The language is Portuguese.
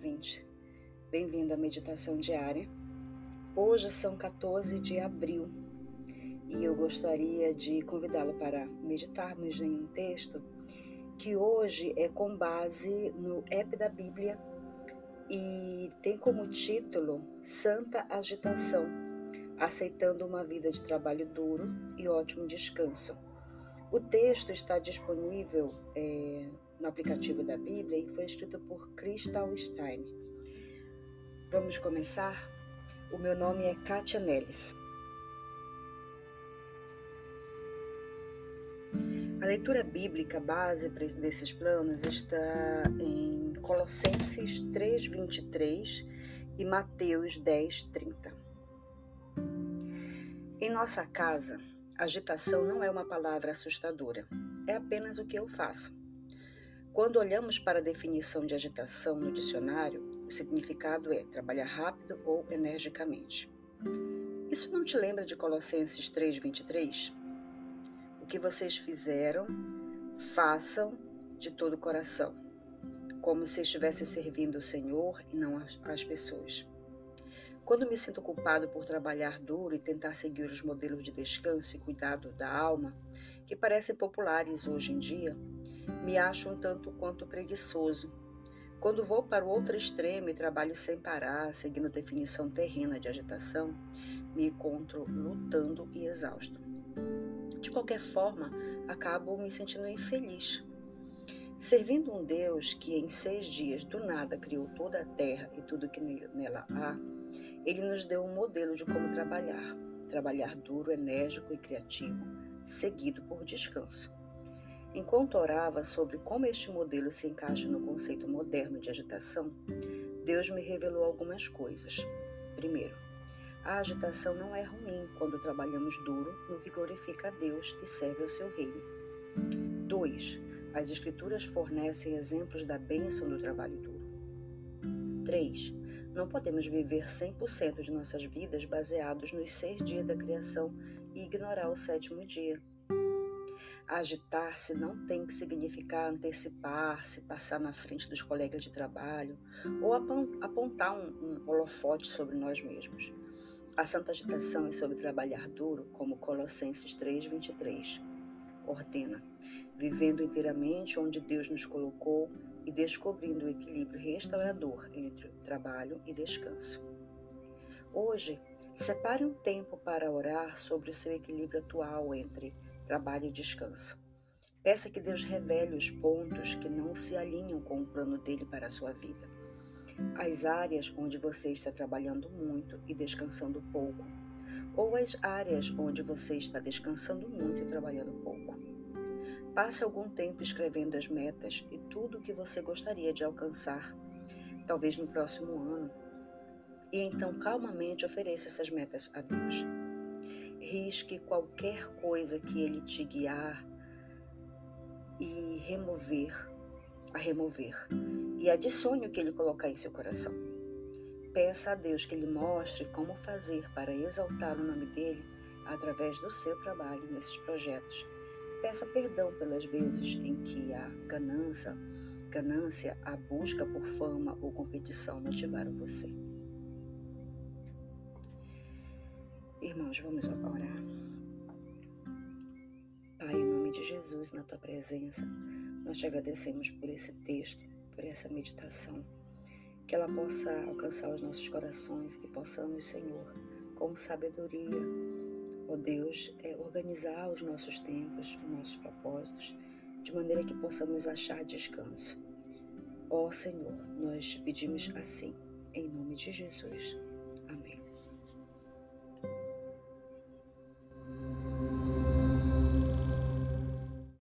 ouvinte. Bem-vindo à meditação diária. Hoje são 14 de abril e eu gostaria de convidá-lo para meditarmos em um texto que hoje é com base no app da Bíblia e tem como título Santa Agitação, aceitando uma vida de trabalho duro e ótimo descanso. O texto está disponível é, no aplicativo da Bíblia e foi escrito por Crystal Stein. Vamos começar? O meu nome é Kátia Neles. A leitura bíblica base desses planos está em Colossenses 3:23 e Mateus 10:30. Em nossa casa, Agitação não é uma palavra assustadora, é apenas o que eu faço. Quando olhamos para a definição de agitação no dicionário, o significado é trabalhar rápido ou energicamente. Isso não te lembra de Colossenses 3:23? O que vocês fizeram, façam de todo o coração, como se estivesse servindo o Senhor e não as pessoas. Quando me sinto culpado por trabalhar duro e tentar seguir os modelos de descanso e cuidado da alma, que parecem populares hoje em dia, me acho um tanto quanto preguiçoso. Quando vou para o outro extremo e trabalho sem parar, seguindo definição terrena de agitação, me encontro lutando e exausto. De qualquer forma, acabo me sentindo infeliz. Servindo um Deus que em seis dias do nada criou toda a terra e tudo que nela há, ele nos deu um modelo de como trabalhar. Trabalhar duro, enérgico e criativo, seguido por descanso. Enquanto orava sobre como este modelo se encaixa no conceito moderno de agitação, Deus me revelou algumas coisas. Primeiro, a agitação não é ruim quando trabalhamos duro no que glorifica a Deus e serve ao seu reino. 2. As Escrituras fornecem exemplos da bênção do trabalho duro. 3. Não podemos viver 100% de nossas vidas baseados nos seis dias da criação e ignorar o sétimo dia. Agitar-se não tem que significar antecipar-se, passar na frente dos colegas de trabalho ou apontar um, um holofote sobre nós mesmos. A santa agitação é sobre trabalhar duro, como Colossenses 3:23 ordena, vivendo inteiramente onde Deus nos colocou e descobrindo o equilíbrio restaurador entre trabalho e descanso. Hoje, separe um tempo para orar sobre o seu equilíbrio atual entre trabalho e descanso. Peça que Deus revele os pontos que não se alinham com o plano dele para a sua vida. As áreas onde você está trabalhando muito e descansando pouco, ou as áreas onde você está descansando muito e trabalhando pouco. Passe algum tempo escrevendo as metas e tudo o que você gostaria de alcançar, talvez no próximo ano. E então calmamente ofereça essas metas a Deus. Risque qualquer coisa que Ele te guiar e remover, a remover. E adicione o que Ele colocar em seu coração. Peça a Deus que Ele mostre como fazer para exaltar o nome dEle através do seu trabalho nesses projetos Peça perdão pelas vezes em que a ganância, ganância, a busca por fama ou competição motivaram você. Irmãos, vamos orar. Pai, em nome de Jesus, na tua presença, nós te agradecemos por esse texto, por essa meditação, que ela possa alcançar os nossos corações, que possamos, Senhor, com sabedoria, ó Deus, é organizar os nossos tempos, os nossos propósitos, de maneira que possamos achar descanso. Ó Senhor, nós te pedimos assim, em nome de Jesus.